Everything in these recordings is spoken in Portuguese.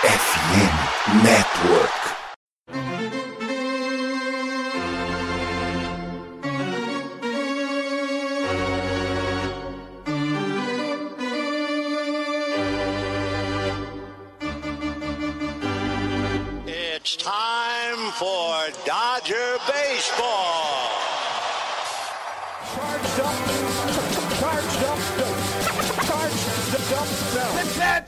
FM Network. It's time for Dodger Baseball. Charged up, charged up, charged up. Let's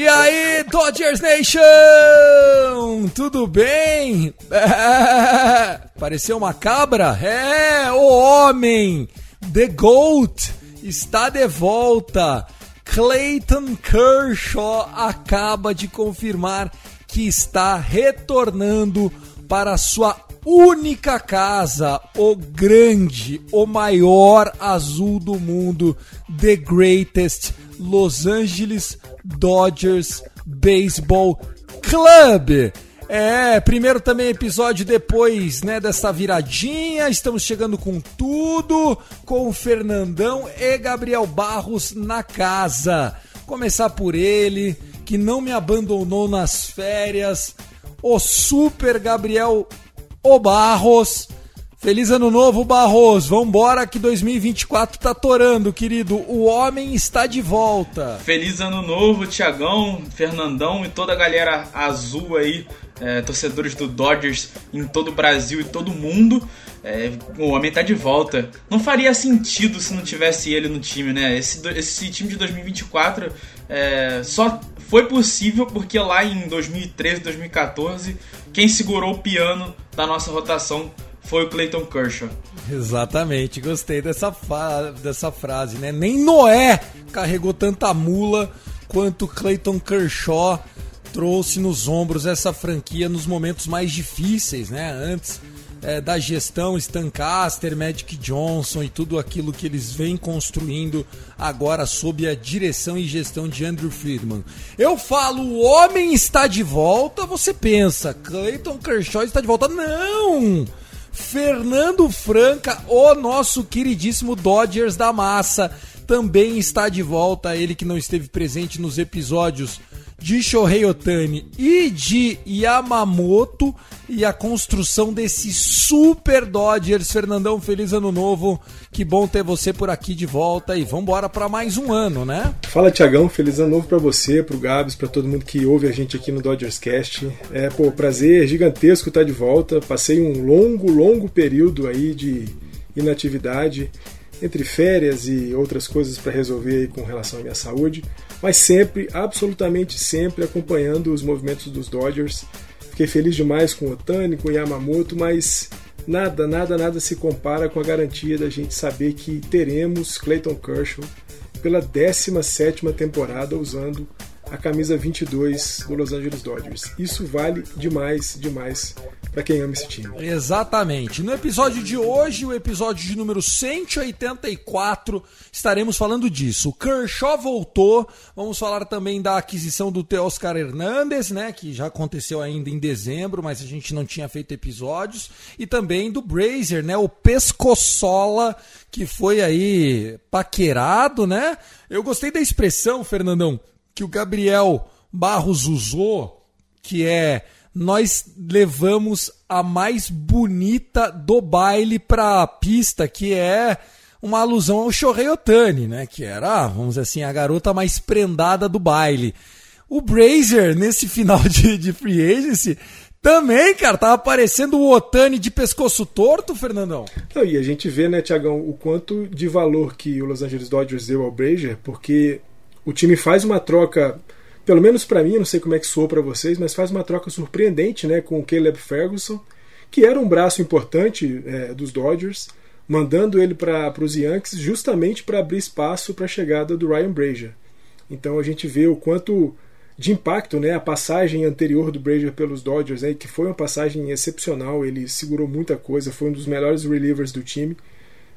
E aí, Dodgers Nation! Tudo bem? É, pareceu uma cabra? É, o homem! The GOAT está de volta! Clayton Kershaw acaba de confirmar que está retornando para sua única casa, o grande, o maior azul do mundo, The Greatest Los Angeles Dodgers Baseball Club. É, primeiro também episódio depois, né, dessa viradinha. Estamos chegando com tudo, com o Fernandão e Gabriel Barros na casa. Começar por ele, que não me abandonou nas férias, o Super Gabriel O Barros. Feliz ano novo, Barros. Vambora que 2024 tá torando, querido. O homem está de volta. Feliz ano novo, Tiagão, Fernandão e toda a galera azul aí, é, torcedores do Dodgers em todo o Brasil e todo mundo. É, o homem tá de volta. Não faria sentido se não tivesse ele no time, né? Esse, esse time de 2024 é, só foi possível porque lá em 2013, 2014, quem segurou o piano da nossa rotação foi o Clayton Kershaw. Exatamente, gostei dessa, dessa frase, né? Nem Noé carregou tanta mula quanto Clayton Kershaw trouxe nos ombros essa franquia nos momentos mais difíceis, né? Antes é, da gestão Stancaster, Magic Johnson e tudo aquilo que eles vêm construindo agora sob a direção e gestão de Andrew Friedman. Eu falo, o homem está de volta, você pensa, Clayton Kershaw está de volta. Não! Fernando Franca, o nosso queridíssimo Dodgers da massa, também está de volta. Ele que não esteve presente nos episódios de Shohei Otani e de Yamamoto e a construção desse super Dodgers. Fernandão, feliz ano novo. Que bom ter você por aqui de volta e vambora para mais um ano, né? Fala Tiagão, feliz ano novo pra você, pro Gabs, pra todo mundo que ouve a gente aqui no Dodgers Cast. É, pô, prazer gigantesco estar de volta. Passei um longo, longo período aí de inatividade entre férias e outras coisas para resolver aí com relação à minha saúde, mas sempre, absolutamente sempre acompanhando os movimentos dos Dodgers. Fiquei feliz demais com o Otani, com o Yamamoto, mas nada, nada, nada se compara com a garantia da gente saber que teremos Clayton Kershaw pela 17ª temporada usando a camisa 22 do Los Angeles Dodgers. Isso vale demais, demais para quem ama esse time. Exatamente. No episódio de hoje, o episódio de número 184, estaremos falando disso. O Kershaw voltou. Vamos falar também da aquisição do Teoscar Hernandes, né, que já aconteceu ainda em dezembro, mas a gente não tinha feito episódios, e também do Brazier, né, o Pescoçola, que foi aí paquerado, né? Eu gostei da expressão, Fernandão, que o Gabriel Barros usou, que é nós levamos a mais bonita do baile pra pista, que é uma alusão ao Shohei Otani, né? Que era, vamos dizer assim, a garota mais prendada do baile. O Brazier, nesse final de, de free agency, também, cara, tava parecendo o Otani de pescoço torto, Fernandão. Não, e a gente vê, né, Tiagão, o quanto de valor que o Los Angeles Dodgers deu ao Brazier, porque o time faz uma troca, pelo menos para mim, não sei como é que soou para vocês, mas faz uma troca surpreendente, né, com o Caleb Ferguson, que era um braço importante é, dos Dodgers, mandando ele para os Yankees justamente para abrir espaço para a chegada do Ryan Brazier. Então a gente vê o quanto de impacto, né? A passagem anterior do Brazier pelos Dodgers, né, que foi uma passagem excepcional, ele segurou muita coisa, foi um dos melhores relievers do time.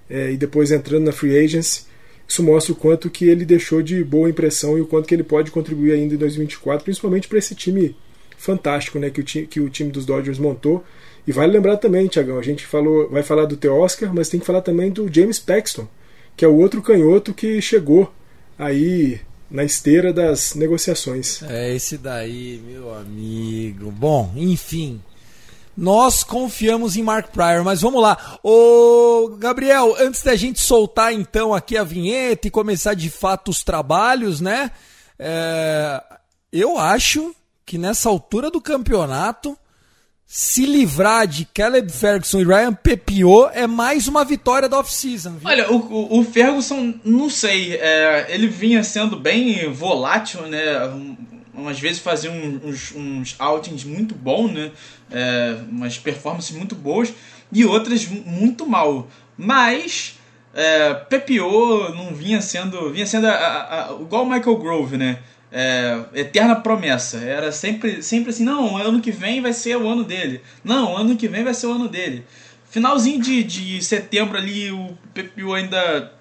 É, e depois entrando na free agency, isso mostra o quanto que ele deixou de boa impressão e o quanto que ele pode contribuir ainda em 2024, principalmente para esse time fantástico, né, que o, time, que o time dos Dodgers montou. E vale lembrar também, Tiagão, a gente falou, vai falar do Teoscar, mas tem que falar também do James Paxton, que é o outro canhoto que chegou aí na esteira das negociações. É esse daí, meu amigo. Bom, enfim. Nós confiamos em Mark Pryor, mas vamos lá. Ô, Gabriel, antes da gente soltar então aqui a vinheta e começar de fato os trabalhos, né? É, eu acho que nessa altura do campeonato se livrar de Caleb Ferguson e Ryan Pepiot é mais uma vitória da off-season. Olha, o, o, Ferguson, não sei, é, ele vinha sendo bem volátil, né? Umas vezes fazia uns, uns outings muito bons, né? É, umas performances muito boas e outras muito mal. Mas é, Pepiot não vinha sendo, vinha sendo a, a, a, igual o Michael Grove, né? é, eterna promessa. Era sempre, sempre assim, não, ano que vem vai ser o ano dele. Não, ano que vem vai ser o ano dele. Finalzinho de, de setembro ali, o PPU ainda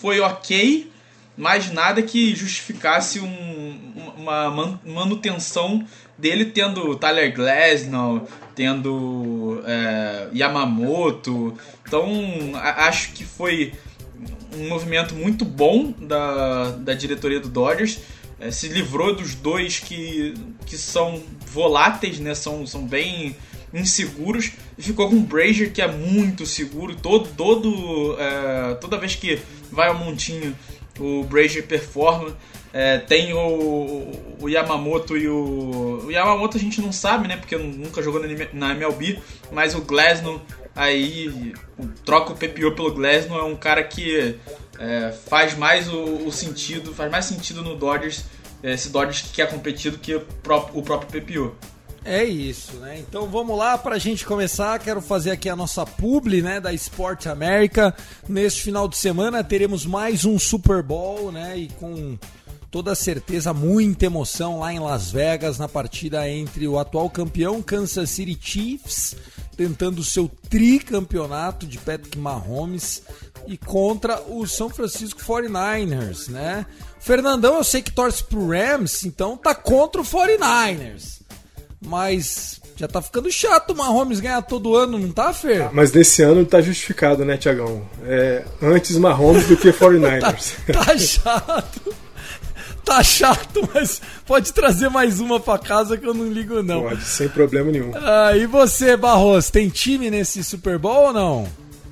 foi ok, mas nada que justificasse um, uma manutenção dele tendo Tyler Glasnow, tendo é, Yamamoto. Então, acho que foi um movimento muito bom da, da diretoria do Dodgers é, se livrou dos dois que, que são voláteis, né? São, são bem inseguros e ficou com o Brazier que é muito seguro. Todo, todo, é, toda vez que vai ao montinho, o Brazier performa. É, tem o, o, Yamamoto e o. O Yamamoto a gente não sabe, né? Porque nunca jogou na MLB, mas o Glasnow aí troca o PPO pelo Glasnow é um cara que é, faz mais o, o, sentido, faz mais sentido no Dodgers, esse Dodgers que quer competir do que o próprio, o próprio PPO. É isso, né? Então vamos lá para a gente começar. Quero fazer aqui a nossa publi, né, da Sport América. Neste final de semana teremos mais um Super Bowl, né? E com toda certeza muita emoção lá em Las Vegas na partida entre o atual campeão Kansas City Chiefs tentando seu tricampeonato de Patrick Mahomes e contra o São Francisco 49ers, né? Fernandão, eu sei que torce pro Rams, então tá contra o 49ers. Mas já tá ficando chato o Mahomes ganhar todo ano, não tá, Fer? Mas nesse ano tá justificado, né, Tiagão? É, antes Mahomes do que 49ers. tá, tá chato tá chato, mas pode trazer mais uma pra casa que eu não ligo, não. Pode, sem problema nenhum. Ah, e você, Barros, tem time nesse Super Bowl ou não?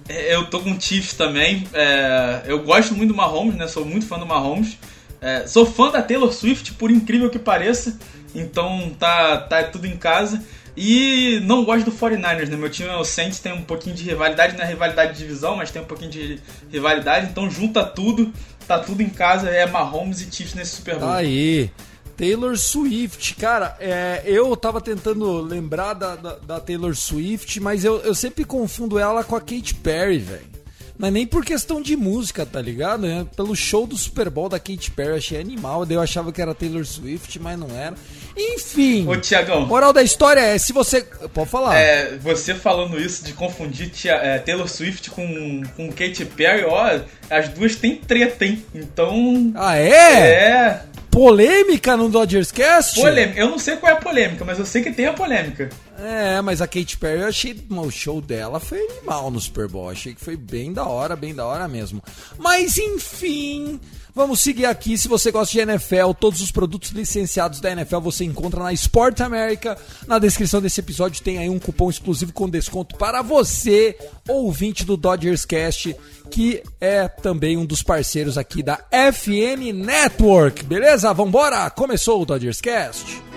É, eu tô com o Chiefs também. É, eu gosto muito do Mahomes, né? Sou muito fã do Mahomes. É, sou fã da Taylor Swift, por incrível que pareça. Então tá, tá tudo em casa. E não gosto do 49ers, né? Meu time, o Saints, tem um pouquinho de rivalidade, não é rivalidade de divisão, mas tem um pouquinho de rivalidade. Então junta tudo tá tudo em casa, é Mahomes e Chiefs nesse Super Bowl. Aí. Taylor Swift, cara, é, eu tava tentando lembrar da, da, da Taylor Swift, mas eu, eu sempre confundo ela com a Katy Perry, velho. Não é nem por questão de música, tá ligado? É pelo show do Super Bowl da Katy Perry, achei animal. Daí eu achava que era Taylor Swift, mas não era. Enfim. Ô, Tiagão. Moral da história é: se você. Pode falar. É, você falando isso de confundir tia, é, Taylor Swift com, com Katy Perry, ó, as duas têm treta, hein? Então. Ah, é? É. Polêmica no Dodgers Cast? Polêmica. Eu não sei qual é a polêmica, mas eu sei que tem a polêmica. É, mas a Katy Perry, eu achei o show dela foi animal no Super Bowl. Achei que foi bem da hora, bem da hora mesmo. Mas enfim, vamos seguir aqui. Se você gosta de NFL, todos os produtos licenciados da NFL você encontra na Sport America. Na descrição desse episódio tem aí um cupom exclusivo com desconto para você, ouvinte do Dodgers Cast, que é também um dos parceiros aqui da FN Network. Beleza? Vambora! Começou o Dodgers Cast.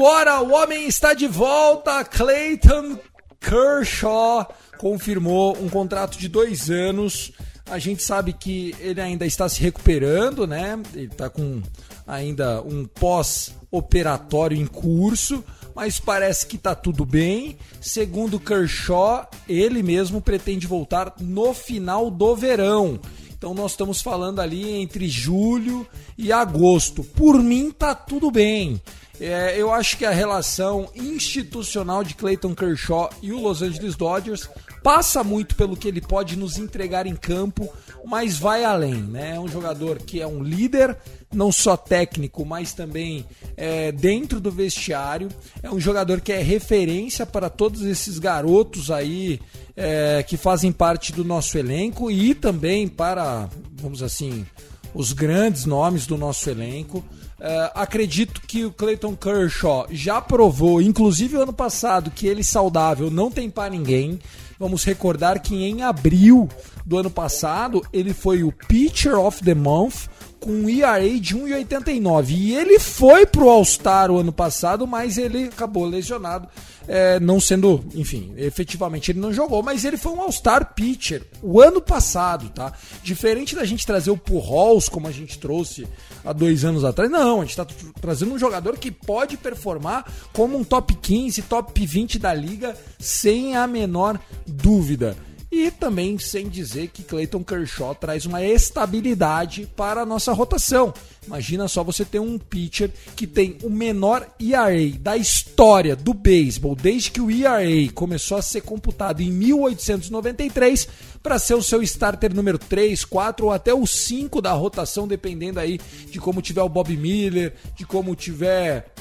Vambora, o homem está de volta, Clayton Kershaw confirmou um contrato de dois anos. A gente sabe que ele ainda está se recuperando, né? Ele está com ainda um pós-operatório em curso, mas parece que está tudo bem. Segundo Kershaw, ele mesmo pretende voltar no final do verão. Então nós estamos falando ali entre julho e agosto. Por mim tá tudo bem. É, eu acho que a relação institucional de Clayton Kershaw e o Los Angeles Dodgers passa muito pelo que ele pode nos entregar em campo, mas vai além. Né? É um jogador que é um líder, não só técnico, mas também é, dentro do vestiário. É um jogador que é referência para todos esses garotos aí é, que fazem parte do nosso elenco e também para, vamos assim, os grandes nomes do nosso elenco. Uh, acredito que o Clayton Kershaw já provou, inclusive ano passado, que ele saudável não tem para ninguém. Vamos recordar que em abril do ano passado ele foi o Pitcher of the Month com um ERA de 1,89. E ele foi pro All-Star o ano passado, mas ele acabou lesionado, é, não sendo, enfim, efetivamente ele não jogou, mas ele foi um All-Star pitcher o ano passado, tá? Diferente da gente trazer o Pujols, como a gente trouxe há dois anos atrás, não, a gente tá trazendo um jogador que pode performar como um top 15, top 20 da liga, sem a menor dúvida. E também sem dizer que Clayton Kershaw traz uma estabilidade para a nossa rotação. Imagina só você ter um pitcher que tem o menor ERA da história do beisebol, desde que o ERA começou a ser computado em 1893, para ser o seu starter número 3, 4 ou até o 5 da rotação, dependendo aí de como tiver o Bob Miller, de como tiver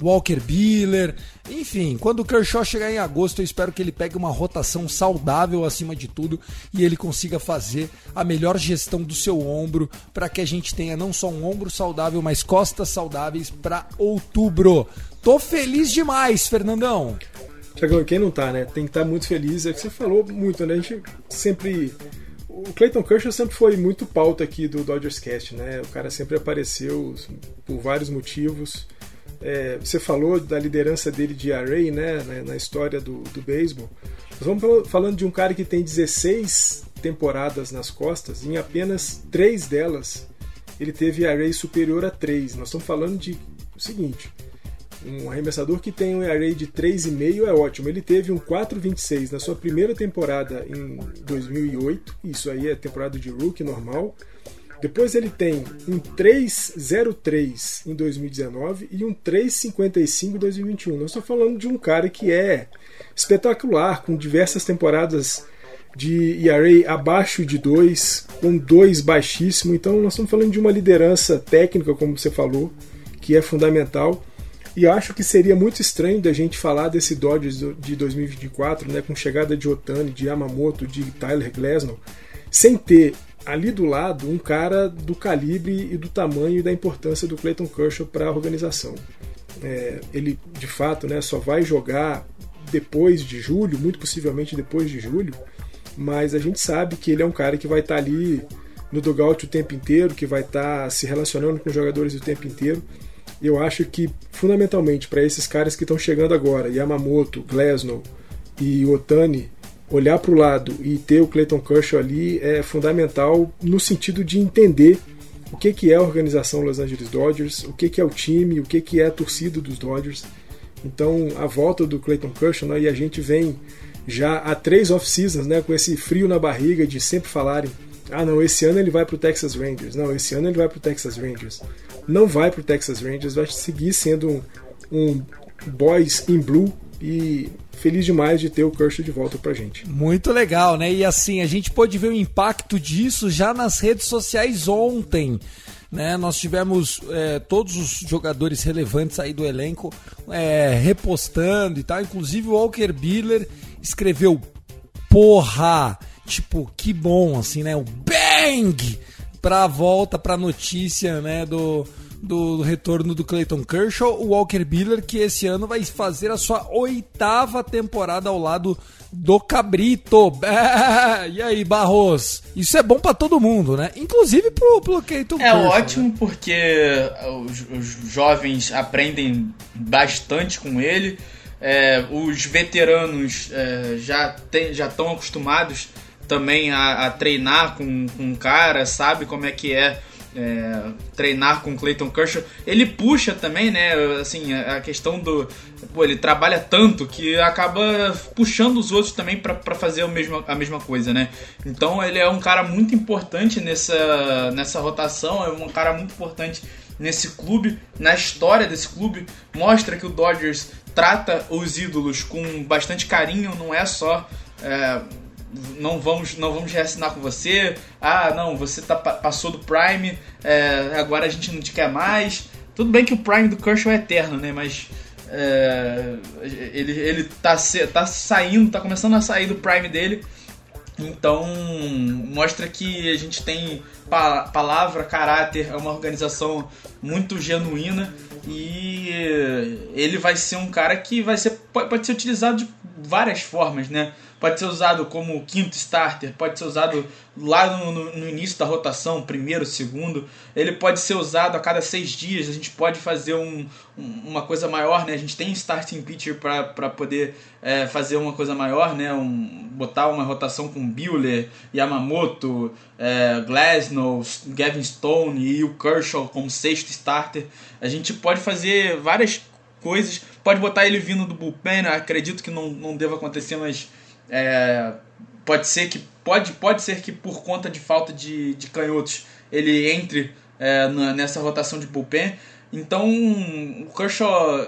Walker Buehler, enfim, quando o Kershaw chegar em agosto, eu espero que ele pegue uma rotação saudável acima de tudo e ele consiga fazer a melhor gestão do seu ombro para que a gente tenha não só um ombro saudável, mas costas saudáveis para outubro. Tô feliz demais, Fernandão. Tiagão, quem não tá, né? Tem que estar tá muito feliz. É que você falou muito, né? A gente sempre o Clayton Kershaw sempre foi muito pauta aqui do Dodgers Cast, né? O cara sempre apareceu por vários motivos. É, você falou da liderança dele de array né, na, história do, do beisebol. Nós vamos falando de um cara que tem 16 temporadas nas costas, e em apenas três delas ele teve array superior a 3. Nós estamos falando de o seguinte: um arremessador que tem um array de 3,5 é ótimo. Ele teve um 4,26 na sua primeira temporada em 2008, isso aí é temporada de rookie normal. Depois ele tem um 303 em 2019 e um 355 em 2021. Nós estamos falando de um cara que é espetacular, com diversas temporadas de ERA abaixo de 2, com 2 baixíssimo. Então nós estamos falando de uma liderança técnica, como você falou, que é fundamental. E acho que seria muito estranho da gente falar desse Dodgers de 2024, né, com chegada de Otani, de Yamamoto, de Tyler Glasnow, sem ter ali do lado um cara do calibre e do tamanho e da importância do Clayton Kershaw para a organização. É, ele de fato né, só vai jogar depois de julho, muito possivelmente depois de julho, mas a gente sabe que ele é um cara que vai estar tá ali no dugout o tempo inteiro, que vai estar tá se relacionando com os jogadores o tempo inteiro. Eu acho que fundamentalmente para esses caras que estão chegando agora, Yamamoto, Glasnow e Otani, olhar para o lado e ter o Clayton Kershaw ali é fundamental no sentido de entender o que, que é a organização Los Angeles Dodgers, o que, que é o time, o que, que é a torcida dos Dodgers. Então, a volta do Clayton Kershaw, né, e a gente vem já há três off-seasons né, com esse frio na barriga de sempre falarem ah não, esse ano ele vai para o Texas Rangers, não, esse ano ele vai para o Texas Rangers. Não vai para o Texas Rangers, vai seguir sendo um, um boys in blue e feliz demais de ter o Kershaw de volta pra gente. Muito legal, né? E assim, a gente pôde ver o impacto disso já nas redes sociais ontem. Né, nós tivemos é, todos os jogadores relevantes aí do elenco é, repostando e tal. Inclusive o Walker Biller escreveu porra, tipo, que bom, assim, né? O bang pra volta, pra notícia, né, do, do retorno do Clayton Kershaw, o Walker Buehler, que esse ano vai fazer a sua oitava temporada ao lado do Cabrito. É, e aí, Barros? Isso é bom para todo mundo, né? Inclusive pro, pro Clayton É Kershaw, ótimo né? porque os, os, jovens aprendem bastante com ele. É, os veteranos é, já estão acostumados também a, a treinar com, com o cara, sabe como é que é é, treinar com Clayton Kershaw. Ele puxa também, né? Assim, a questão do. Pô, ele trabalha tanto que acaba puxando os outros também para fazer a mesma, a mesma coisa, né? Então ele é um cara muito importante nessa, nessa rotação, é um cara muito importante nesse clube, na história desse clube. Mostra que o Dodgers trata os ídolos com bastante carinho, não é só. É, não vamos não vamos reassinar com você. Ah, não, você tá, passou do Prime, é, agora a gente não te quer mais. Tudo bem que o Prime do Kershaw é eterno, né? Mas é, ele, ele tá, tá saindo, tá começando a sair do Prime dele. Então mostra que a gente tem pa palavra, caráter, é uma organização muito genuína e ele vai ser um cara que vai ser pode ser utilizado de várias formas, né? Pode ser usado como quinto starter, pode ser usado lá no, no, no, início da rotação, primeiro, segundo. Ele pode ser usado a cada seis dias. A gente pode fazer um, uma coisa maior, né? A gente tem starting pitcher para poder é, fazer uma coisa maior, né? Um, botar uma rotação com Buehler, Yamamoto, é, Glasnow, Gavin Stone e o Kershaw como sexto starter. A gente pode fazer várias coisas. Pode botar ele vindo do bullpen, acredito que não, não deva acontecer, mas é, pode ser que pode, pode ser que por conta de falta de, de canhotos ele entre é, na, nessa rotação de bullpen. Então o Kershaw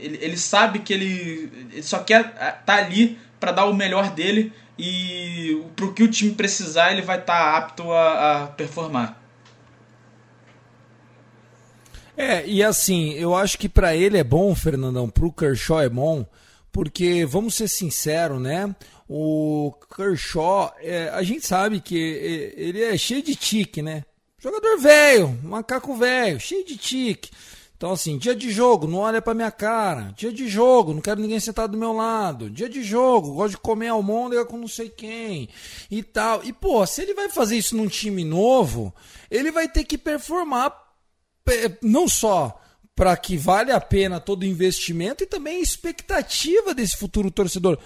ele, ele sabe que ele, ele só quer estar tá ali para dar o melhor dele e pro que o time precisar ele vai estar tá apto a, a performar. É, e assim, eu acho que para ele é bom, Fernandão, pro Kershaw é bom, porque vamos ser sinceros, né? O Kershaw, é, a gente sabe que é, ele é cheio de tique, né? Jogador velho, macaco velho, cheio de tique. Então, assim, dia de jogo, não olha pra minha cara. Dia de jogo, não quero ninguém sentado do meu lado. Dia de jogo, gosto de comer almôndega com não sei quem. E tal. E, pô, se ele vai fazer isso num time novo, ele vai ter que performar não só para que vale a pena todo o investimento e também a expectativa desse futuro torcedor.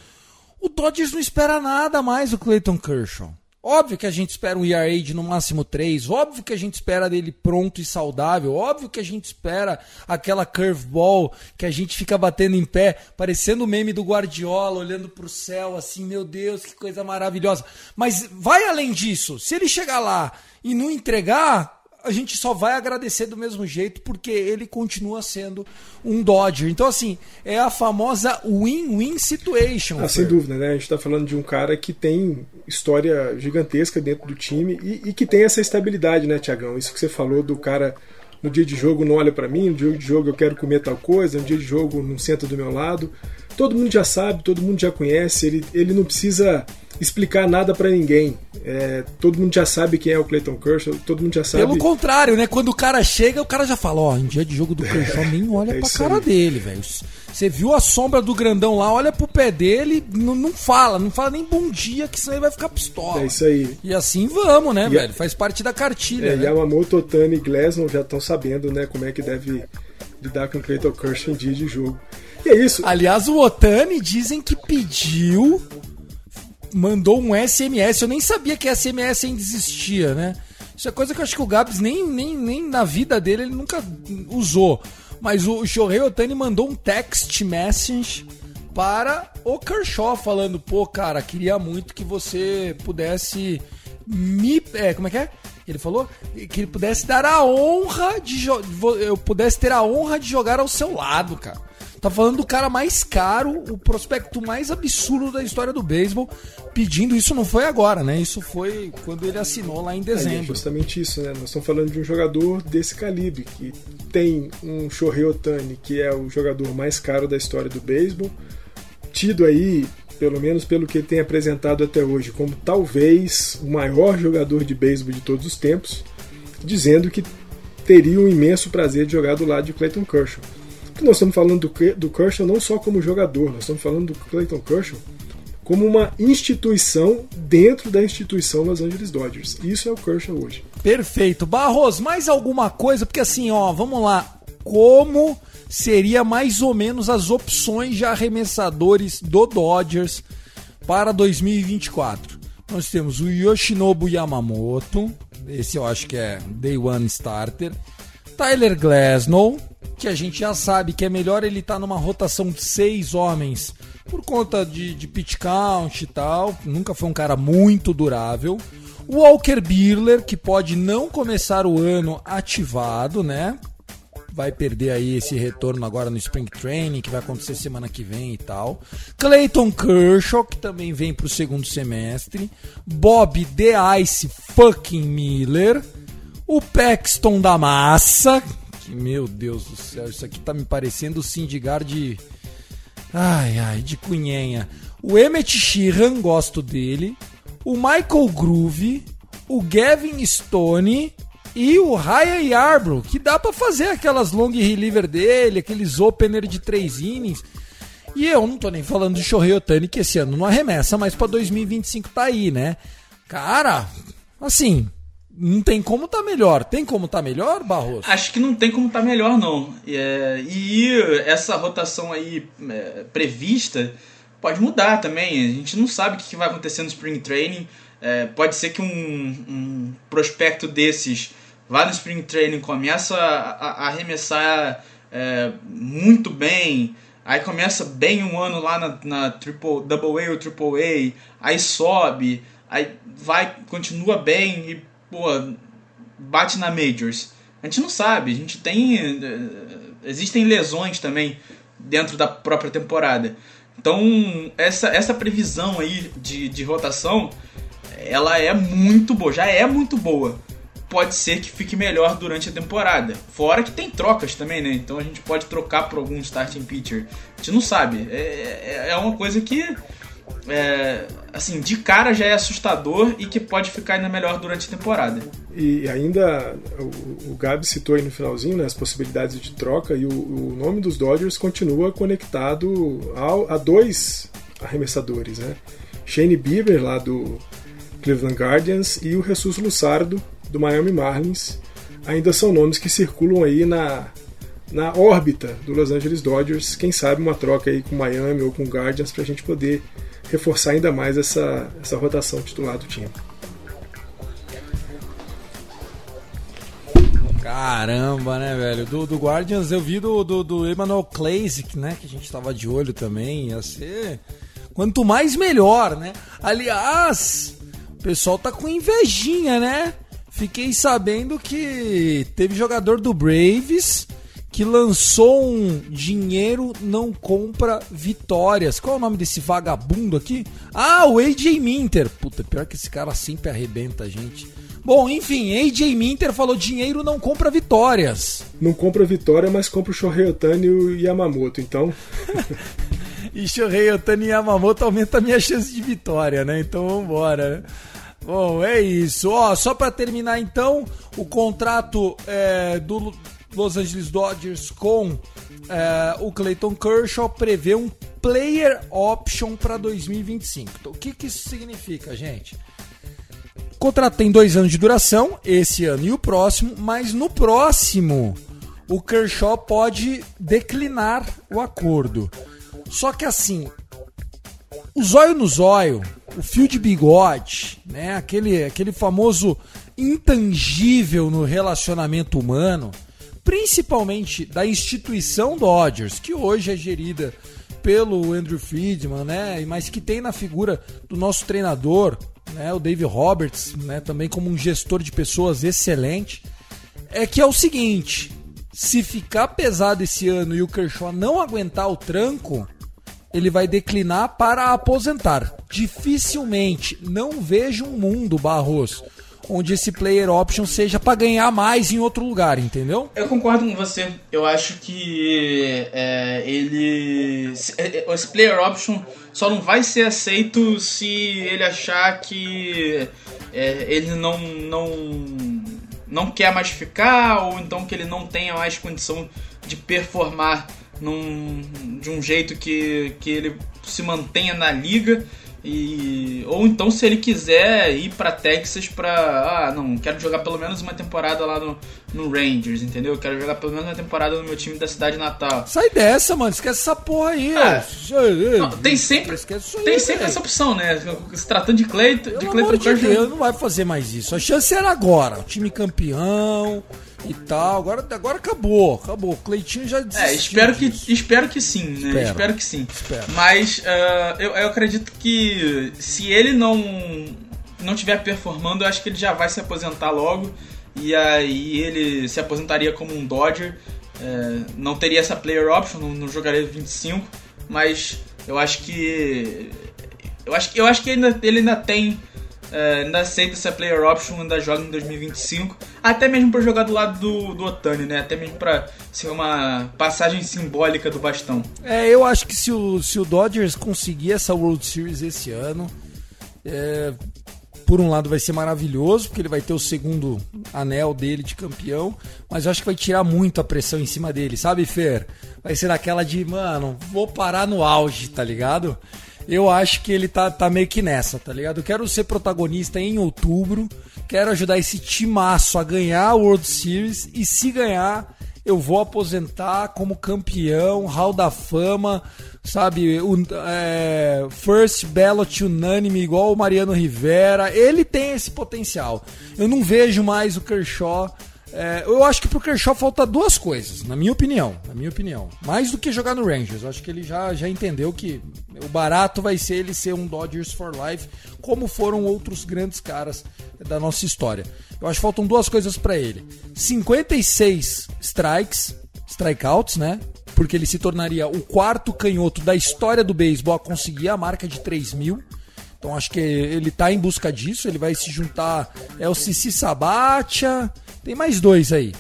O Dodgers não espera nada mais do Clayton Kershaw. Óbvio que a gente espera um ERA de no máximo 3, óbvio que a gente espera dele pronto e saudável, óbvio que a gente espera aquela curveball que a gente fica batendo em pé, parecendo o meme do Guardiola, olhando pro céu assim, meu Deus, que coisa maravilhosa. Mas vai além disso, se ele chegar lá e não entregar, a gente só vai agradecer do mesmo jeito porque ele continua sendo um Dodger. Então, assim, é a famosa win-win situation. Ah, sem dúvida, né? A gente está falando de um cara que tem história gigantesca dentro do time e, e que tem essa estabilidade, né, Tiagão? Isso que você falou do cara no dia de jogo não olha para mim, no dia de jogo eu quero comer tal coisa, no dia de jogo não senta do meu lado. Todo mundo já sabe, todo mundo já conhece, ele, ele não precisa explicar nada para ninguém. É, todo mundo já sabe quem é o Clayton Kershaw, todo mundo já sabe. Pelo contrário, né? Quando o cara chega, o cara já fala, ó, em dia de jogo do Kershaw, nem olha é pra cara aí. dele, velho. Você viu a sombra do grandão lá, olha pro pé dele, não, não fala, não fala nem bom dia, que senão ele vai ficar pistola. É isso aí. E assim vamos, né, e velho? A... Faz parte da cartilha. É, né? Yamamoto, Otani e Glasnow já estão sabendo, né, como é que deve lidar com o Clayton Kershaw em dia de jogo. E é isso. Aliás, o Otani dizem que pediu mandou um SMS. Eu nem sabia que SMS ainda existia, né? Isso é coisa que eu acho que o Gabs nem, nem, nem na vida dele ele nunca usou. Mas o Shohei Otani mandou um text message para o Kershaw falando: pô, cara, queria muito que você pudesse me. É, como é que é? Ele falou que ele pudesse dar a honra de. Eu pudesse ter a honra de jogar ao seu lado, cara. Tá falando do cara mais caro, o prospecto mais absurdo da história do beisebol, pedindo isso não foi agora, né? Isso foi quando ele assinou lá em é, dezembro. É justamente isso, né? Nós estamos falando de um jogador desse calibre, que tem um Shohei Otani, que é o jogador mais caro da história do beisebol, tido aí, pelo menos pelo que ele tem apresentado até hoje, como talvez o maior jogador de beisebol de todos os tempos, dizendo que teria um imenso prazer de jogar do lado de Clayton Kershaw nós estamos falando do, do Kershaw não só como jogador, nós estamos falando do Clayton Kershaw como uma instituição dentro da instituição Los Angeles Dodgers. Isso é o Kershaw hoje. Perfeito. Barros, mais alguma coisa? Porque assim, ó, vamos lá. Como seria mais ou menos as opções de arremessadores do Dodgers para 2024. Nós temos o Yoshinobu Yamamoto, esse eu acho que é Day One Starter. Tyler Glasnow, que a gente já sabe que é melhor ele estar tá numa rotação de seis homens por conta de, de pitch count e tal. Nunca foi um cara muito durável. Walker Buehler, que pode não começar o ano ativado, né? Vai perder aí esse retorno agora no Spring Training, que vai acontecer semana que vem e tal. Clayton Kershaw, que também vem para o segundo semestre. Bob The Ice fucking Miller. O Paxton da Massa. Meu Deus do céu, isso aqui tá me parecendo o Sindigar de. Ai, ai, de Cunhenha. O Emmett Sheehan, gosto dele o Michael Groove, o Gavin Stone e o Ryan Yarbrough, que dá para fazer aquelas long reliever dele, aqueles opener de três innings. E eu não tô nem falando de Shohei Otani, que esse ano não arremessa, mas pra 2025 tá aí, né? Cara, assim, não tem como tá melhor. Tem como tá melhor, Barroso? Acho que não tem como tá melhor, não. É, e essa rotação aí é, prevista pode mudar também. A gente não sabe o que vai acontecer no Spring Training. É, pode ser que um, um, prospecto desses vá no Spring Training, começa a, a arremessar é, muito bem, aí começa bem um ano lá na, na triple, Double A ou Triple A, aí sobe, aí vai, continua bem e pô, bate na Majors. A gente não sabe, a gente tem. É, existem lesões também dentro da própria temporada. Então, essa, essa previsão aí de, de rotação, ela é muito boa, já é muito boa. Pode ser que fique melhor durante a temporada. Fora que tem trocas também, né? Então a gente pode trocar por algum starting pitcher. A gente não sabe. É, é, é uma coisa que é, assim, de cara já é assustador e que pode ficar ainda melhor durante a temporada. E ainda o, o Gabi citou aí no finalzinho né, as possibilidades de troca e o, o nome dos Dodgers continua conectado ao, a dois arremessadores, né? Shane Bieber lá do Cleveland Guardians e o Jesus Lussardo do Miami Marlins ainda são nomes que circulam aí na, na órbita do Los Angeles Dodgers. Quem sabe uma troca aí com Miami ou com Guardians para a gente poder reforçar ainda mais essa, essa rotação titular do time. Caramba, né, velho? Do, do Guardians eu vi do, do, do Emmanuel Klasick, né? Que a gente tava de olho também. Ia ser. Quanto mais melhor, né? Aliás, o pessoal tá com invejinha, né? Fiquei sabendo que teve jogador do Braves que lançou um dinheiro não compra vitórias. Qual é o nome desse vagabundo aqui? Ah, o AJ Minter. Puta, pior que esse cara sempre arrebenta a gente. Bom, enfim, AJ Minter falou dinheiro não compra vitórias. Não compra vitória, mas compra o Shohei Otani e o Yamamoto, então... e Shohei Otani e Yamamoto aumenta a minha chance de vitória, né? Então vambora, né? Bom, é isso. Ó, só para terminar então, o contrato é, do Los Angeles Dodgers com é, o Clayton Kershaw prevê um player option para 2025. Então, o que, que isso significa, gente? Contrato tem dois anos de duração, esse ano e o próximo, mas no próximo o Kershaw pode declinar o acordo. Só que assim, o zóio no zóio, o fio de bigode, né? Aquele, aquele famoso intangível no relacionamento humano principalmente da instituição Dodgers, que hoje é gerida pelo Andrew Friedman, né? Mas que tem na figura do nosso treinador, né? O Dave Roberts, né? Também como um gestor de pessoas excelente. É que é o seguinte: se ficar pesado esse ano e o Kershaw não aguentar o tranco, ele vai declinar para aposentar. Dificilmente, não vejo um mundo, Barros, onde esse player option seja para ganhar mais em outro lugar, entendeu? Eu concordo com você. Eu acho que é, ele. É, é, esse player option só não vai ser aceito se ele achar que é, ele não, não, não quer mais ficar ou então que ele não tenha mais condição de performar num, de um jeito que, que ele se mantenha na liga E, ou então se ele quiser ir para Texas pra. Ah, não, quero jogar pelo menos uma temporada lá no, no Rangers, entendeu? Quero jogar pelo menos uma temporada no meu time da cidade natal. Sai dessa, mano. Esquece essa porra aí. Ah, ó. Não, tem sempre, aí, tem sempre velho. essa opção, né? Se tratando de Clayton, de Clayton amor de. Deus, não vai fazer mais isso. A chance era agora. O time campeão e tal. Agora, agora acabou. Acabou. O Cleitinho já desistiu É, espero que, disso. espero que sim, né? Espero. Espero, que sim. Espero. Mas ah, eu, eu acredito que se ele não não estiver performando, eu acho que ele já vai se aposentar logo. E aí ele se aposentaria como um Dodger. É, não teria essa player option, não, não jogaria 25. Mas eu acho que. Eu acho, que- eu acho que ainda, ele ainda tem. É, ainda aceita essa player option, ainda joga em 2025. Até mesmo pra jogar do lado do, do Otani, né? Até mesmo pra ser uma passagem simbólica do bastão. É, eu acho que se o, se o Dodgers conseguir essa World Series esse ano, é, por um lado vai ser maravilhoso, porque ele vai ter o segundo anel dele de campeão, mas eu acho que vai tirar muito a pressão em cima dele, sabe, Fer? Vai ser daquela de, mano, vou parar no auge, tá ligado? Eu acho que ele tá, tá meio que nessa, tá ligado? Eu quero ser protagonista em outubro, quero ajudar esse timaço a ganhar a World Series, e se ganhar, eu vou aposentar como campeão, hall da fama, sabe? Un- é, first ballot unânime, igual o Mariano Rivera. Ele tem esse potencial. Eu não vejo mais o Kershaw. É, eu acho que pro Kershaw falta duas coisas, na minha opinião. Na minha opinião. Mais do que jogar no Rangers. Eu acho que ele já, já entendeu que o barato vai ser ele ser um Dodgers for life, como foram outros grandes caras da nossa história. Eu acho que faltam duas coisas pra ele: 56 strikes, strikeouts, né? Porque ele se tornaria o quarto canhoto da história do beisebol a conseguir a marca de 3 mil. Então acho que ele tá em busca disso. Ele vai se juntar. É o Cici Sabatia. Tem mais dois aí.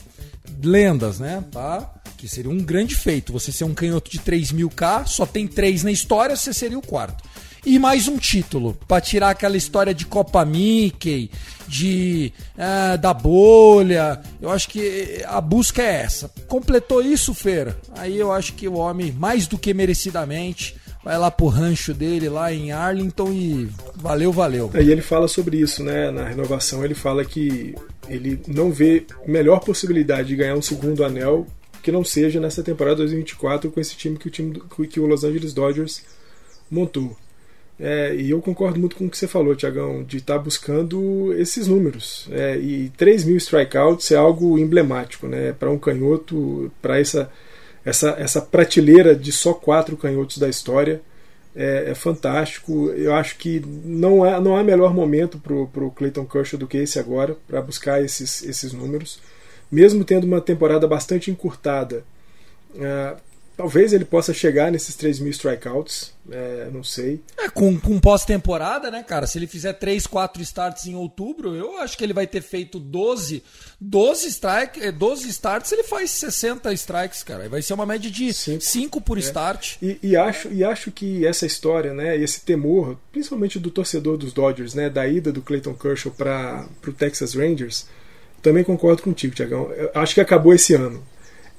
Lendas, né? Tá? Que seria um grande feito. Você ser um canhoto de 3 mil K, só tem três na história, você seria o quarto. E mais um título, pra tirar aquela história de Copa Mickey, de ah, da bolha. Eu acho que a busca é essa. Completou isso, Feira. Aí eu acho que o homem, mais do que merecidamente, vai lá pro rancho dele, lá em Arlington e valeu, valeu. E ele fala sobre isso, né? Na renovação ele fala que ele não vê melhor possibilidade de ganhar um segundo anel que não seja nessa temporada 2024 com esse time que o time do- que o Los Angeles Dodgers montou. É, e eu concordo muito com o que você falou, Tiagão, de estar buscando esses números. É, e 3 mil strikeouts é algo emblemático, né? Para um canhoto, para essa, essa, essa prateleira de só quatro canhotos da história. É, é fantástico. Eu acho que não há, não há melhor momento para o Clayton Kershaw do que esse agora, para buscar esses, esses números. Mesmo tendo uma temporada bastante encurtada, é, talvez ele possa chegar nesses 3 mil strikeouts, é, não sei. É, com, com pós-temporada, né, cara? Se ele fizer 3, 4 starts em outubro, eu acho que ele vai ter feito 12, 12, strike, eh, 12 starts, ele faz 60 strikes, cara. Vai ser uma média de Cinco. 5 por start. E, e acho, e acho que essa história, né, esse temor, principalmente do torcedor dos Dodgers, né, da ida do Clayton Kershaw para o Texas Rangers, também concordo contigo, Tiagão. Acho que acabou esse ano.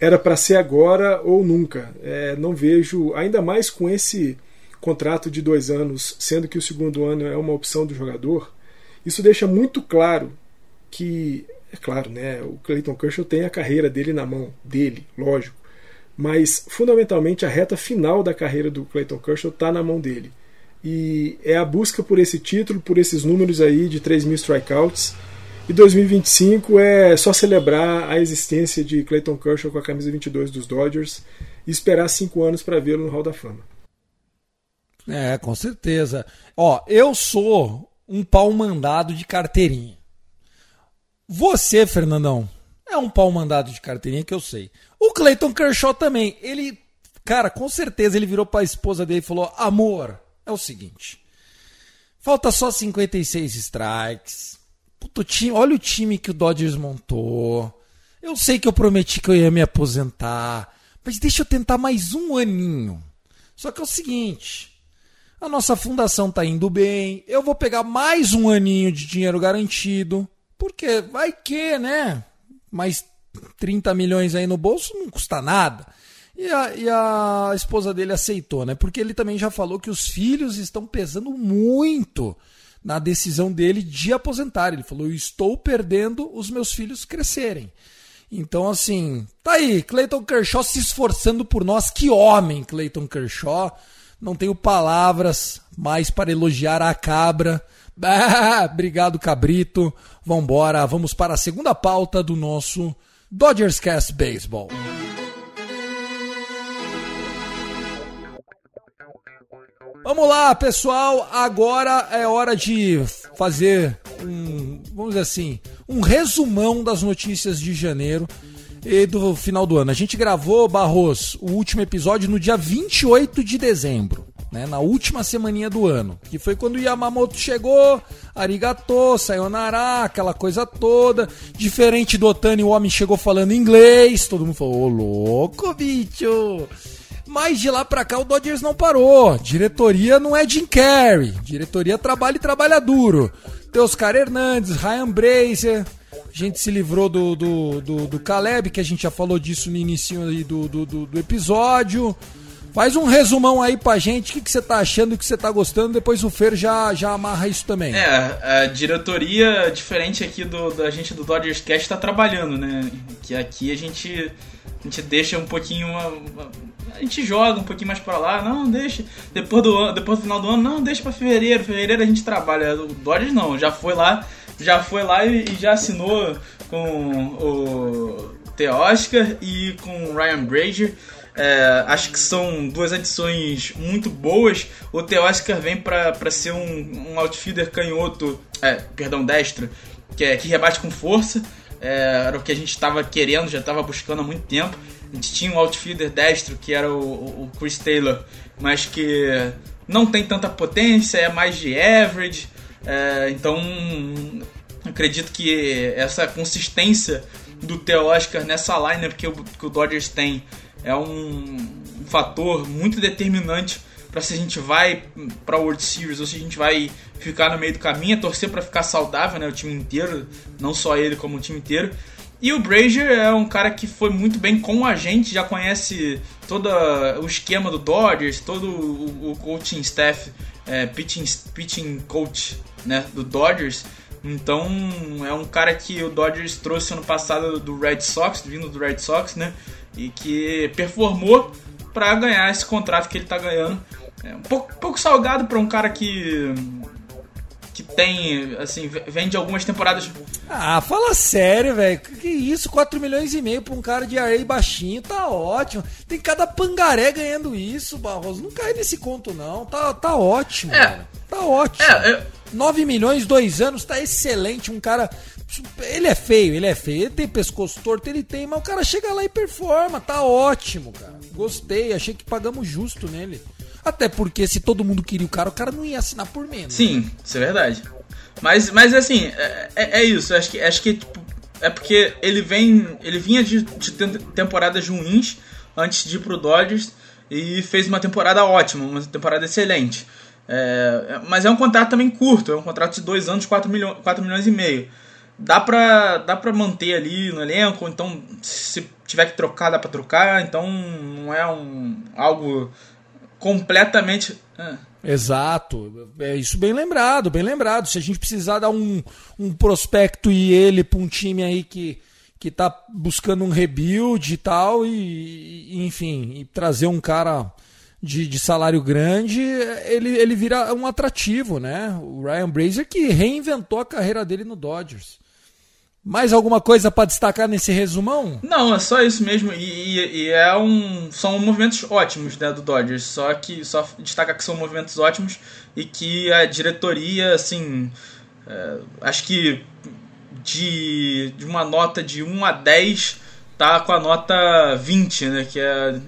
Era para ser agora ou nunca. É, não vejo, ainda mais com esse contrato de dois anos, sendo que o segundo ano é uma opção do jogador, isso deixa muito claro que, é claro, né, o Clayton Kershaw tem a carreira dele na mão, dele, lógico mas fundamentalmente a reta final da carreira do Clayton Kershaw está na mão dele. E é a busca por esse título, por esses números aí de 3 mil strikeouts. E 2025 é só celebrar a existência de Clayton Kershaw com a camisa 22 dos Dodgers e esperar cinco anos para vê-lo no Hall da Fama. É, com certeza. Ó, eu sou um pau mandado de carteirinha. Você, Fernandão, é um pau mandado de carteirinha que eu sei. O Clayton Kershaw também. Ele, cara, com certeza ele virou pra esposa dele e falou: Amor, é o seguinte. Falta só 56 strikes. Time, olha o time que o Dodgers montou. Eu sei que eu prometi que eu ia me aposentar. Mas deixa eu tentar mais um aninho. Só que é o seguinte. A nossa fundação tá indo bem. Eu vou pegar mais um aninho de dinheiro garantido. Porque vai que, né? Mais 30 milhões aí no bolso não custa nada. E a, e a esposa dele aceitou, né? Porque ele também já falou que os filhos estão pesando muito na decisão dele de aposentar. Ele falou: estou perdendo os meus filhos crescerem. Então, assim, tá aí, Clayton Kershaw se esforçando por nós. Que homem, Clayton Kershaw. Não tenho palavras mais para elogiar a cabra. Ah, obrigado, cabrito. Vambora, vamos para a segunda pauta do nosso Dodgers Cast Baseball. Vamos lá, pessoal. Agora é hora de fazer um, vamos dizer assim, um resumão das notícias de janeiro e do final do ano. A gente gravou, Barros, o último episódio no dia 28 de dezembro. Né, na última semaninha do ano, que foi quando Yamamoto chegou, arigato, sayonara, aquela coisa toda. Diferente do Otani, o homem chegou falando inglês, todo mundo falou, ô louco, bicho. Mas de lá pra cá o Dodgers não parou. Diretoria não é Jim Carrey. Diretoria trabalha e trabalha duro. Tem Oscar Hernandes, Ryan Brazier. A gente se livrou do, do, do, do Caleb, que a gente já falou disso no início do, do, do, episódio. Faz um resumão aí pra gente, o que, você tá achando, o que você tá gostando, depois o Fer já, já amarra isso também. É, a diretoria, diferente aqui do, da gente do Dodgers Cast, tá trabalhando, né? Que aqui a gente, a gente deixa um pouquinho. Uma, a gente joga um pouquinho mais pra lá, não, deixa. Depois do, depois do final do ano, não, deixa pra fevereiro. Fevereiro a gente trabalha. O Dodgers não, já foi lá, já foi lá e, e já assinou com o T. Oscar e com o Ryan Brazier. É, acho que são duas adições muito boas. O Teoscar vem para ser um, um outfielder canhoto, é, perdão, destro, que, é, que rebate com força. É, era o que a gente estava querendo, já estava buscando há muito tempo. A gente tinha um outfielder destro, que era o, o, Chris Taylor, mas que não tem tanta potência, é mais de average. É, então, acredito que essa consistência do Teoscar nessa lineup que o, que o Dodgers tem é um, um fator muito determinante para se a gente vai para World Series ou se a gente vai ficar no meio do caminho, é torcer para ficar saudável, né, o time inteiro, não só ele como o time inteiro. E o Brazier é um cara que foi muito bem com a gente, já conhece todo o esquema do Dodgers, todo o, o coaching staff, é, pitching, pitching coach né, do Dodgers. Então é um cara que o Dodgers trouxe ano passado do Red Sox, vindo do Red Sox, né? e que performou para ganhar esse contrato que ele está ganhando. É um pouco, pouco salgado para um cara que que tem, assim, vem de algumas temporadas. Ah, fala sério, velho. Que isso? 4 milhões e meio pra um cara de array baixinho, tá ótimo. Tem cada pangaré ganhando isso, Barroso. Não cai nesse conto, não. Tá, tá ótimo, é. Cara. Tá ótimo. É, é... 9 milhões, dois anos, tá excelente. Um cara ele é feio, ele é feio, ele tem pescoço torto, ele tem, mas o cara chega lá e performa, tá ótimo, cara. Gostei, achei que pagamos justo nele. Até porque se todo mundo queria o cara, o cara não ia assinar por menos. Sim, né? isso é verdade. Mas, mas assim, é, é, é isso. Acho que, acho que tipo, é porque ele vem. Ele vinha de, de temporadas ruins antes de ir pro Dodgers e fez uma temporada ótima, uma temporada excelente. É, mas é um contrato também curto, é um contrato de dois anos, 4, milho, 4 milhões e meio dá pra, dá pra manter ali no elenco, então se tiver que trocar, dá pra trocar, então não é um algo completamente. É. Exato, é isso bem lembrado, bem lembrado. Se a gente precisar dar um, um prospecto e ele para um time aí que, que tá buscando um rebuild e tal, e, e enfim, e trazer um cara de, de, salário grande, ele, ele vira um atrativo, né? O Ryan Brazier que reinventou a carreira dele no Dodgers. Mais alguma coisa para destacar nesse resumão? Não, é só isso mesmo. E, e, e, é um, são movimentos ótimos né, do Dodgers. Só que só destaca que são movimentos ótimos e que a diretoria, assim, é, acho que de, de uma nota de 1 a 10 tá com a nota 20, né, que é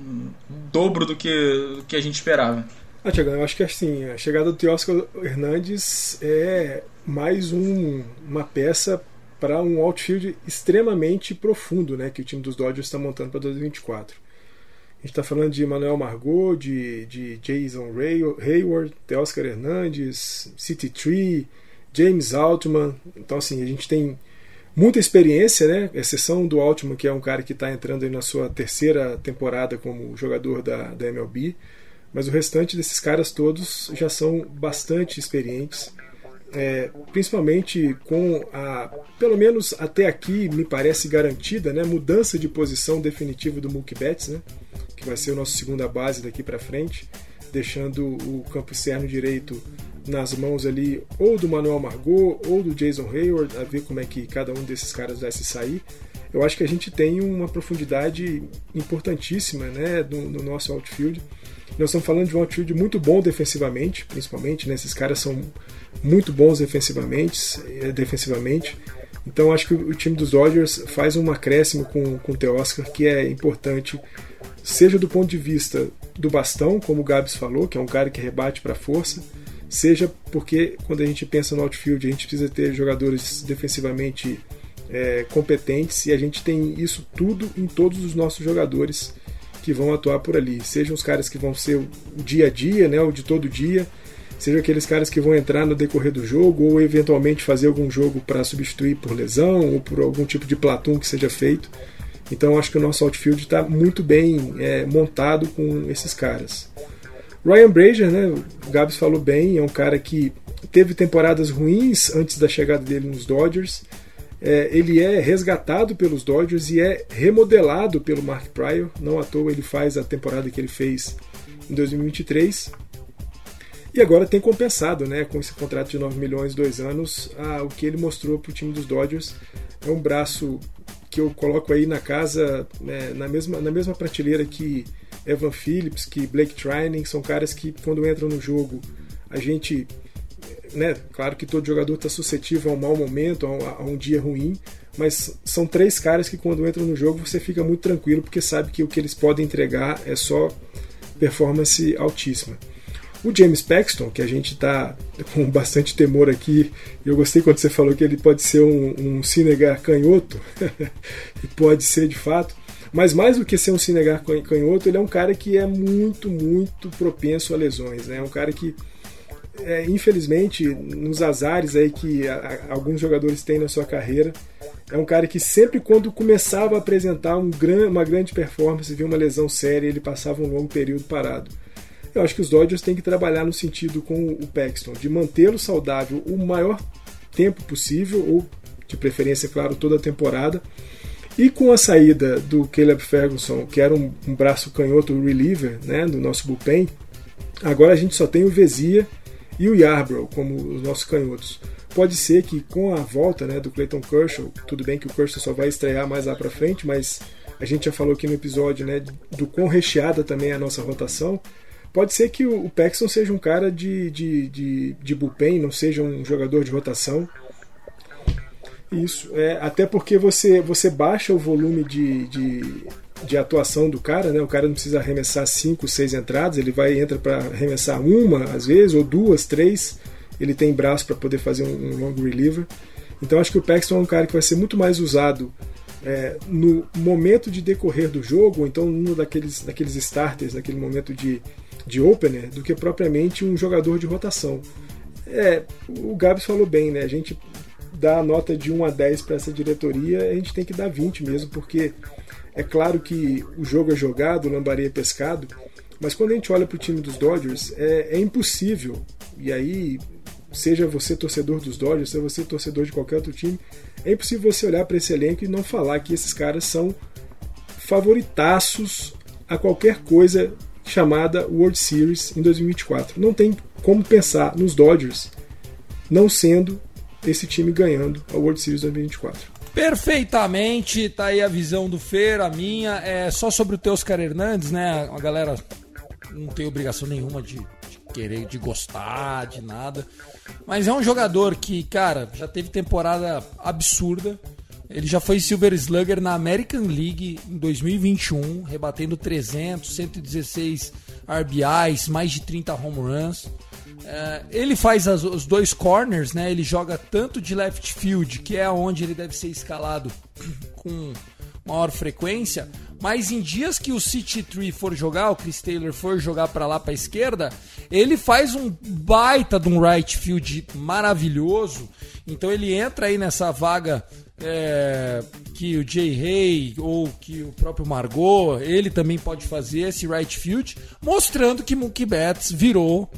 dobro do que, que a gente esperava. Ah, Tiago, eu acho que assim, a chegada do Teoscar Hernandes é mais um, uma peça para um outfield extremamente profundo né, que o time dos Dodgers está montando para 2024. A gente está falando de Manuel Margot, de, de Jason Ray, Hayward, Teoscar Hernandes, City Tree, James Altman. Então, assim, a gente tem muita experiência, né? Exceção do Altman, que é um cara que está entrando na sua terceira temporada como jogador da, da MLB. Mas o restante desses caras todos já são bastante experientes. É, principalmente com a, pelo menos até aqui, me parece garantida, né, mudança de posição definitiva do Mookie Betts, né, que vai ser o nosso segunda base daqui para frente, deixando o campo externo direito nas mãos ali ou do Manuel Margot ou do Jason Hayward, a ver como é que cada um desses caras vai se sair. Eu acho que a gente tem uma profundidade importantíssima né, no, no nosso outfield. Nós estamos falando de um outfield muito bom defensivamente, principalmente, né? Esses caras são muito bons defensivamente, eh, defensivamente. Então acho que o time dos Dodgers faz um acréscimo com, com o Teoscar que é importante, seja do ponto de vista do bastão, como o Gabs falou, que é um cara que rebate para força, seja porque quando a gente pensa no outfield a gente precisa ter jogadores defensivamente é, competentes e a gente tem isso tudo em todos os nossos jogadores que vão atuar por ali. Sejam os caras que vão ser o dia a dia, né, o de todo dia, sejam aqueles caras que vão entrar no decorrer do jogo ou eventualmente fazer algum jogo para substituir por lesão ou por algum tipo de platum que seja feito. Então acho que o nosso outfield está muito bem é, montado com esses caras. Ryan Brazier, né, o Gabs falou bem, é um cara que teve temporadas ruins antes da chegada dele nos Dodgers. É, ele é resgatado pelos Dodgers e é remodelado pelo Mark Pryor. Não à toa ele faz a temporada que ele fez em 2023. E agora tem compensado, né, com esse contrato de 9 milhões, dois anos, a, o que ele mostrou para o time dos Dodgers. É um braço que eu coloco aí na casa, né, na, mesma, na mesma prateleira que Evan Phillips, que Blake Trining, são caras que quando entram no jogo a gente né, claro que todo jogador está suscetível a um mau momento, a um, a um, dia ruim, mas são três caras que quando entram no jogo você fica muito tranquilo porque sabe que o que eles podem entregar é só performance altíssima. O James Paxton, que a gente está com bastante temor aqui, eu gostei quando você falou que ele pode ser um, um cinegar canhoto, e pode ser de fato, mas mais do que ser um cinegar canhoto, ele é um cara que é muito, muito propenso a lesões, né? É um cara que é, infelizmente, nos azares aí que a, a, alguns jogadores têm na sua carreira, é um cara que sempre quando começava a apresentar um gran, uma grande performance, via uma lesão séria, ele passava um longo período parado. Eu acho que os Dodgers têm que trabalhar no sentido com o Paxton, de mantê-lo saudável o maior tempo possível, ou de preferência, claro, toda a temporada. E com a saída do Caleb Ferguson, que era um, um braço canhoto reliever né, do nosso bullpen, agora a gente só tem o Vezia e o Yarbrough como os nossos canhotos. Pode ser que com a volta né, do Clayton Kershaw, tudo bem que o Kershaw só vai estrear mais lá para frente, mas a gente já falou aqui no episódio né, do quão recheada também é a nossa rotação. Pode ser que o Paxton seja um cara de, de, de, de bullpen, não seja um jogador de rotação. Isso, é, até porque você, você baixa o volume de, de, de atuação do cara, né? O cara não precisa arremessar cinco, seis entradas, ele vai entra para arremessar uma às vezes ou duas, três. Ele tem braço para poder fazer um, um long reliever. Então acho que o Paxton é um cara que vai ser muito mais usado é, no momento de decorrer do jogo, ou então no daqueles, daqueles starters, naquele momento de, de opener, do que propriamente um jogador de rotação. É, o Gabs falou bem, né? A gente dá a nota de 1 a 10 para essa diretoria, a gente tem que dar 20 mesmo, porque é claro que o jogo é jogado, o lambari é pescado, mas quando a gente olha para o time dos Dodgers, é, é, impossível, e aí, seja você torcedor dos Dodgers, seja você torcedor de qualquer outro time, é impossível você olhar para esse elenco e não falar que esses caras são favoritaços a qualquer coisa chamada World Series em 2024. Não tem como pensar nos Dodgers não sendo esse time ganhando a World Series 2024. Perfeitamente, tá aí a visão do Fer, a minha. É só sobre o Teoscar Hernandes, né? A galera não tem obrigação nenhuma de, de, querer, de gostar, de nada. Mas é um jogador que, cara, já teve temporada absurda. Ele já foi Silver Slugger na American League em 2021, rebatendo 300, 116 RBIs, mais de 30 home runs. É, ele faz as, os dois corners, né? Ele joga tanto de left field, que é onde ele deve ser escalado com maior frequência, mas em dias que o City Tree for jogar, o Chris Taylor for jogar para lá para esquerda, ele faz um baita de um right field maravilhoso. Então ele entra aí nessa vaga é, que o Jay Hay ou que o próprio Margot, ele também pode fazer esse right field, mostrando que Mookie Betts virou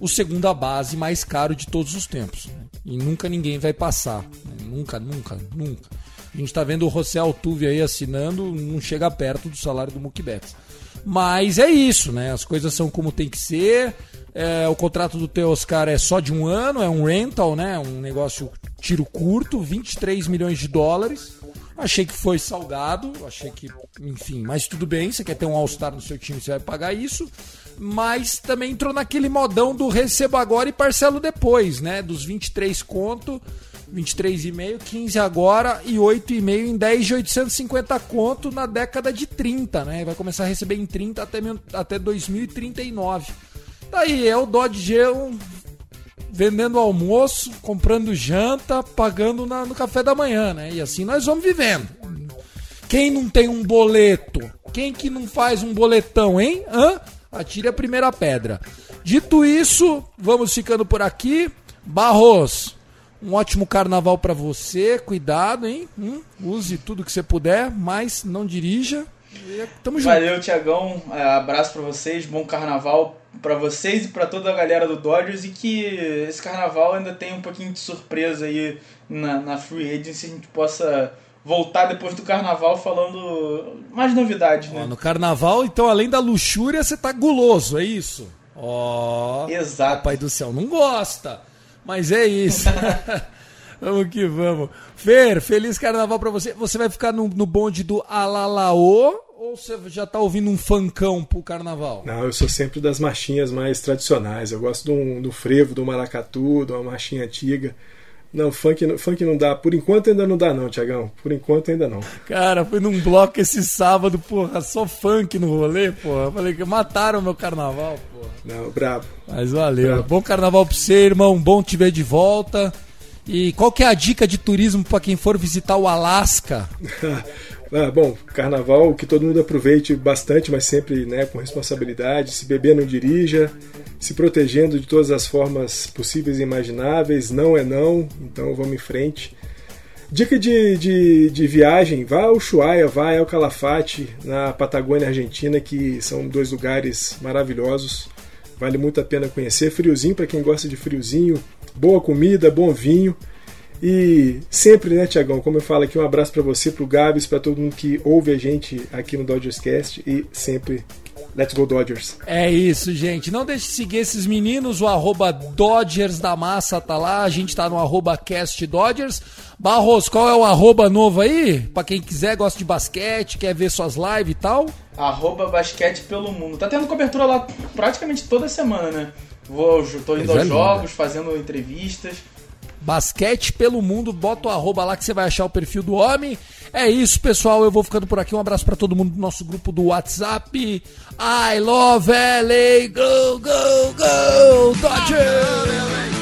o segunda base mais caro de todos os tempos. Né? E nunca ninguém vai passar. Né? Nunca, nunca, nunca. A gente tá vendo o José Altuve aí assinando, não chega perto do salário do Mookie Betts. Mas é isso, né? As coisas são como tem que ser. É, o contrato do Teoscar é só de um ano, é um rental, né? Um negócio tiro curto, 23 milhões de dólares. Achei que foi salgado, achei que, enfim, mas tudo bem, você quer ter um All-Star no seu time, você vai pagar isso. Mas também entrou naquele modão do recebo agora e parcelo depois, né? Dos 23 conto, 23,5, 15 agora e 8,5 em 10 de 850 conto na década de 30, né? Vai começar a receber em 30 até, até 2039. Daí é o Dodge Geo vendendo almoço, comprando janta, pagando na, no café da manhã, né? E assim nós vamos vivendo. Quem não tem um boleto? Quem que não faz um boletão, hein? Hã? Atire a primeira pedra. Dito isso, vamos ficando por aqui. Barros, um ótimo carnaval para você. Cuidado, hein? Hum, use tudo que você puder, mas não dirija. Tamo junto. Valeu, Tiagão. É, abraço para vocês. Bom carnaval para vocês e para toda a galera do Dodgers e que esse carnaval ainda tem um pouquinho de surpresa aí na, na Free Agency, a gente possa voltar depois do carnaval falando mais novidades, né? Ó, no carnaval, então, além da luxúria, você tá guloso, é isso? Ó. Exato. Pai do céu, não gosta. Mas é isso. vamos que vamos. Fer, feliz carnaval para você. Você vai ficar no, no bonde do Alalaô ou você já tá ouvindo um funkão pro carnaval? Não, eu sou sempre das marchinhas mais tradicionais. Eu gosto do, do frevo, do maracatu, de uma marchinha antiga. Não, funk, funk não dá. Por enquanto ainda não dá, não, Tiagão. Por enquanto ainda não. Cara, fui num bloco esse sábado, porra, só funk no rolê, porra. Falei que mataram meu carnaval, porra. Não, brabo. Mas valeu. Bravo. Bom carnaval pra você, irmão. Bom te ver de volta. E qual que é a dica de turismo para quem for visitar o Alasca? Ah, bom, carnaval que todo mundo aproveite bastante, mas sempre né, com responsabilidade. Se beber, não dirija. Se protegendo de todas as formas possíveis e imagináveis. Não é não, então vamos em frente. Dica de, de, de viagem: vá ao Ushuaia, vá ao Calafate, na Patagônia Argentina, que são dois lugares maravilhosos. Vale muito a pena conhecer. Friozinho para quem gosta de friozinho, boa comida, bom vinho. E sempre, né, Tiagão, como eu falo aqui, um abraço para você, pro Gabs, para todo mundo que ouve a gente aqui no Dodgers Cast e sempre Let's go Dodgers. É isso, gente. Não deixe de seguir esses meninos. O arroba Dodgers da Massa tá lá. A gente tá no arroba Cast Dodgers. Barros, qual é o arroba novo aí? Pra quem quiser, gosta de basquete, quer ver suas lives e tal. Arroba basquete pelo mundo. Tá tendo cobertura lá praticamente toda semana, né? Vou, tô indo aos jogos, fazendo entrevistas. Basquete pelo mundo, bota o arroba lá que você vai achar o perfil do homem. É isso, pessoal. Eu vou ficando por aqui. Um abraço para todo mundo do nosso grupo do WhatsApp. I love LA. Go, go, go, Dodgers!